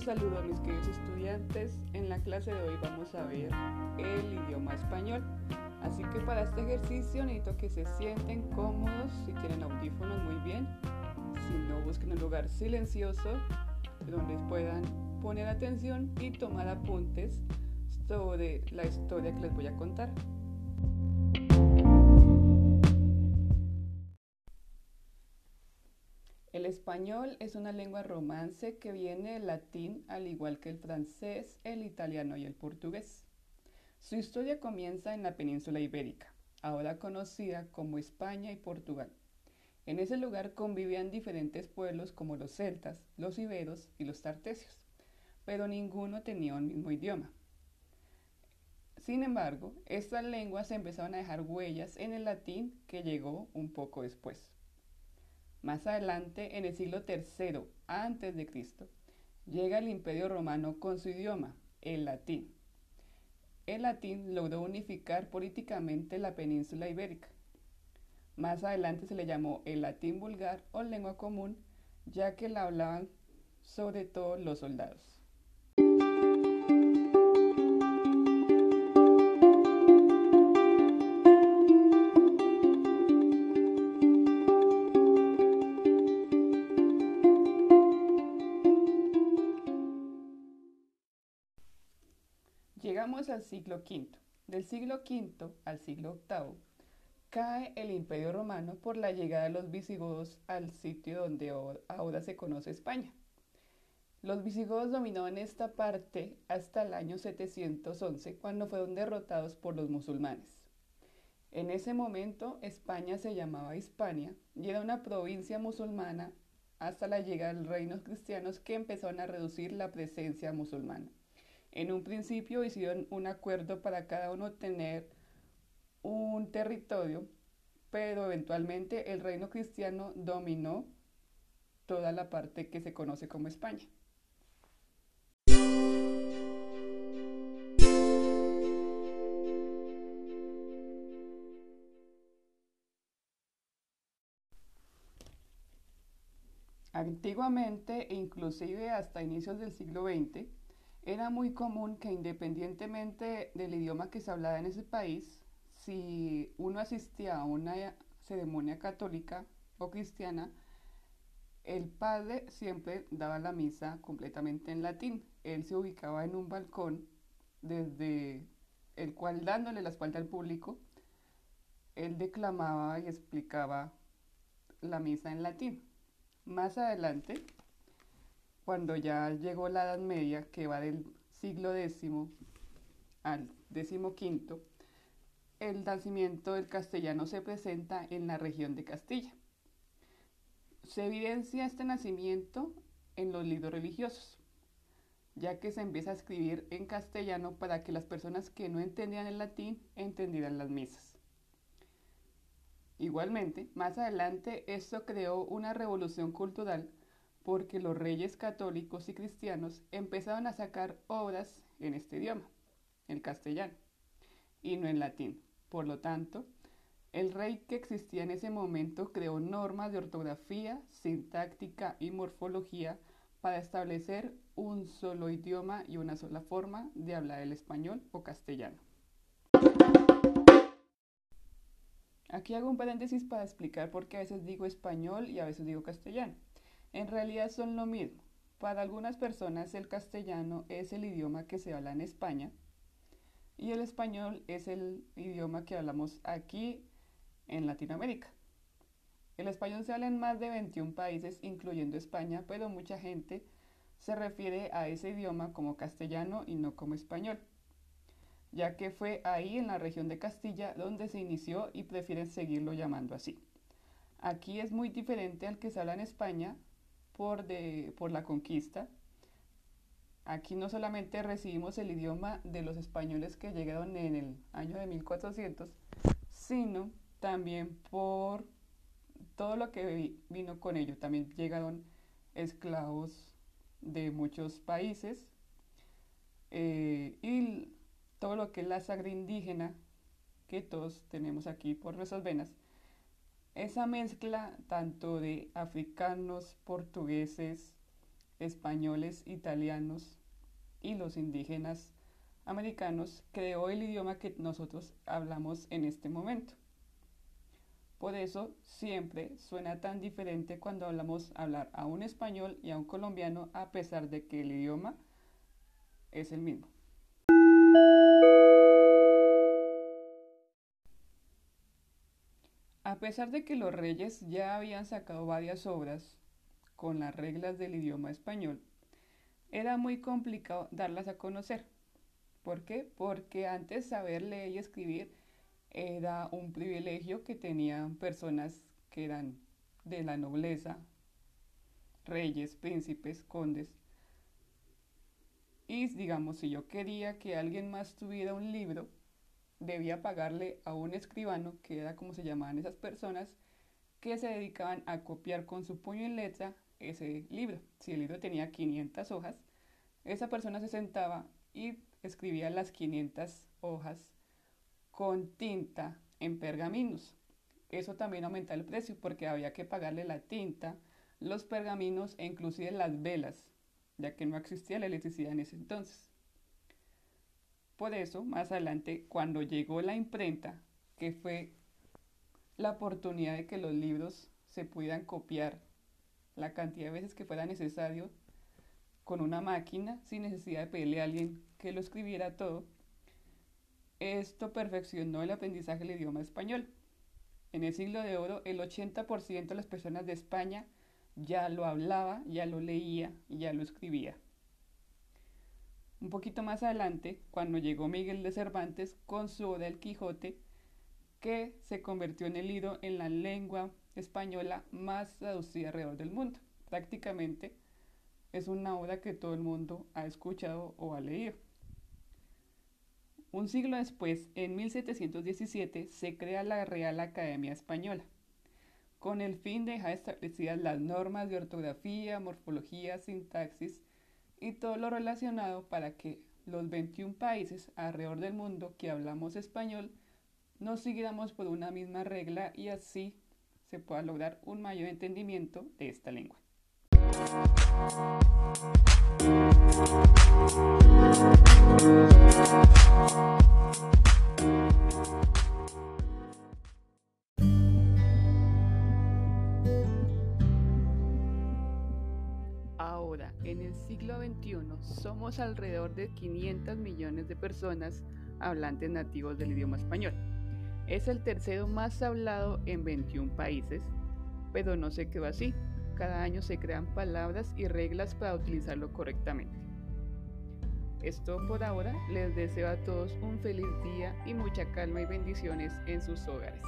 Un saludo a mis queridos estudiantes. En la clase de hoy vamos a ver el idioma español. Así que para este ejercicio necesito que se sienten cómodos, si tienen audífonos muy bien, si no busquen un lugar silencioso donde puedan poner atención y tomar apuntes sobre la historia que les voy a contar. Español es una lengua romance que viene del latín al igual que el francés, el italiano y el portugués. Su historia comienza en la península ibérica, ahora conocida como España y Portugal. En ese lugar convivían diferentes pueblos como los celtas, los iberos y los tartesios, pero ninguno tenía un mismo idioma. Sin embargo, estas lenguas empezaron a dejar huellas en el latín que llegó un poco después. Más adelante, en el siglo III a.C., llega el Imperio Romano con su idioma, el latín. El latín logró unificar políticamente la península ibérica. Más adelante se le llamó el latín vulgar o lengua común, ya que la hablaban sobre todo los soldados. Al siglo V. Del siglo V al siglo VIII cae el Imperio Romano por la llegada de los visigodos al sitio donde ahora se conoce España. Los visigodos dominaban esta parte hasta el año 711, cuando fueron derrotados por los musulmanes. En ese momento España se llamaba Hispania y era una provincia musulmana hasta la llegada de los reinos cristianos que empezaron a reducir la presencia musulmana. En un principio hicieron un acuerdo para cada uno tener un territorio, pero eventualmente el reino cristiano dominó toda la parte que se conoce como España. Antiguamente, e inclusive hasta inicios del siglo XX, era muy común que independientemente del idioma que se hablaba en ese país, si uno asistía a una ceremonia católica o cristiana, el padre siempre daba la misa completamente en latín. Él se ubicaba en un balcón desde el cual dándole la espalda al público, él declamaba y explicaba la misa en latín. Más adelante, cuando ya llegó la Edad Media, que va del siglo X al XV, el nacimiento del castellano se presenta en la región de Castilla. Se evidencia este nacimiento en los libros religiosos, ya que se empieza a escribir en castellano para que las personas que no entendían el latín entendieran las misas. Igualmente, más adelante esto creó una revolución cultural porque los reyes católicos y cristianos empezaron a sacar obras en este idioma, el castellano, y no en latín. Por lo tanto, el rey que existía en ese momento creó normas de ortografía, sintáctica y morfología para establecer un solo idioma y una sola forma de hablar el español o castellano. Aquí hago un paréntesis para explicar por qué a veces digo español y a veces digo castellano. En realidad son lo mismo. Para algunas personas el castellano es el idioma que se habla en España y el español es el idioma que hablamos aquí en Latinoamérica. El español se habla en más de 21 países, incluyendo España, pero mucha gente se refiere a ese idioma como castellano y no como español, ya que fue ahí en la región de Castilla donde se inició y prefieren seguirlo llamando así. Aquí es muy diferente al que se habla en España, por, de, por la conquista. Aquí no solamente recibimos el idioma de los españoles que llegaron en el año de 1400, sino también por todo lo que vino con ello. También llegaron esclavos de muchos países eh, y todo lo que es la sangre indígena que todos tenemos aquí por nuestras venas esa mezcla tanto de africanos, portugueses españoles, italianos y los indígenas americanos, creó el idioma que nosotros hablamos en este momento. Por eso siempre suena tan diferente cuando hablamos hablar a un español y a un colombiano a pesar de que el idioma es el mismo. Pesar de que los reyes ya habían sacado varias obras con las reglas del idioma español, era muy complicado darlas a conocer. ¿Por qué? Porque antes saber leer y escribir era un privilegio que tenían personas que eran de la nobleza, reyes, príncipes, condes. Y digamos, si yo quería que alguien más tuviera un libro, debía pagarle a un escribano, que era como se llamaban esas personas, que se dedicaban a copiar con su puño y letra ese libro. Si el libro tenía 500 hojas, esa persona se sentaba y escribía las 500 hojas con tinta en pergaminos. Eso también aumenta el precio porque había que pagarle la tinta, los pergaminos e inclusive las velas, ya que no existía la electricidad en ese entonces. Por eso, más adelante, cuando llegó la imprenta, que fue la oportunidad de que los libros se pudieran copiar la cantidad de veces que fuera necesario con una máquina sin necesidad de pedirle a alguien que lo escribiera todo, esto perfeccionó el aprendizaje del idioma español. En el siglo de oro, el 80% de las personas de España ya lo hablaba, ya lo leía y ya lo escribía. Un poquito más adelante, cuando llegó Miguel de Cervantes con su obra El Quijote, que se convirtió en el libro en la lengua española más traducida alrededor del mundo. Prácticamente es una obra que todo el mundo ha escuchado o ha leído. Un siglo después, en 1717, se crea la Real Academia Española, con el fin de dejar establecidas las normas de ortografía, morfología, sintaxis y todo lo relacionado para que los 21 países alrededor del mundo que hablamos español nos siguiéramos por una misma regla y así se pueda lograr un mayor entendimiento de esta lengua. En el siglo XXI, somos alrededor de 500 millones de personas hablantes nativos del idioma español. Es el tercero más hablado en 21 países, pero no se quedó así. Cada año se crean palabras y reglas para utilizarlo correctamente. Esto por ahora, les deseo a todos un feliz día y mucha calma y bendiciones en sus hogares.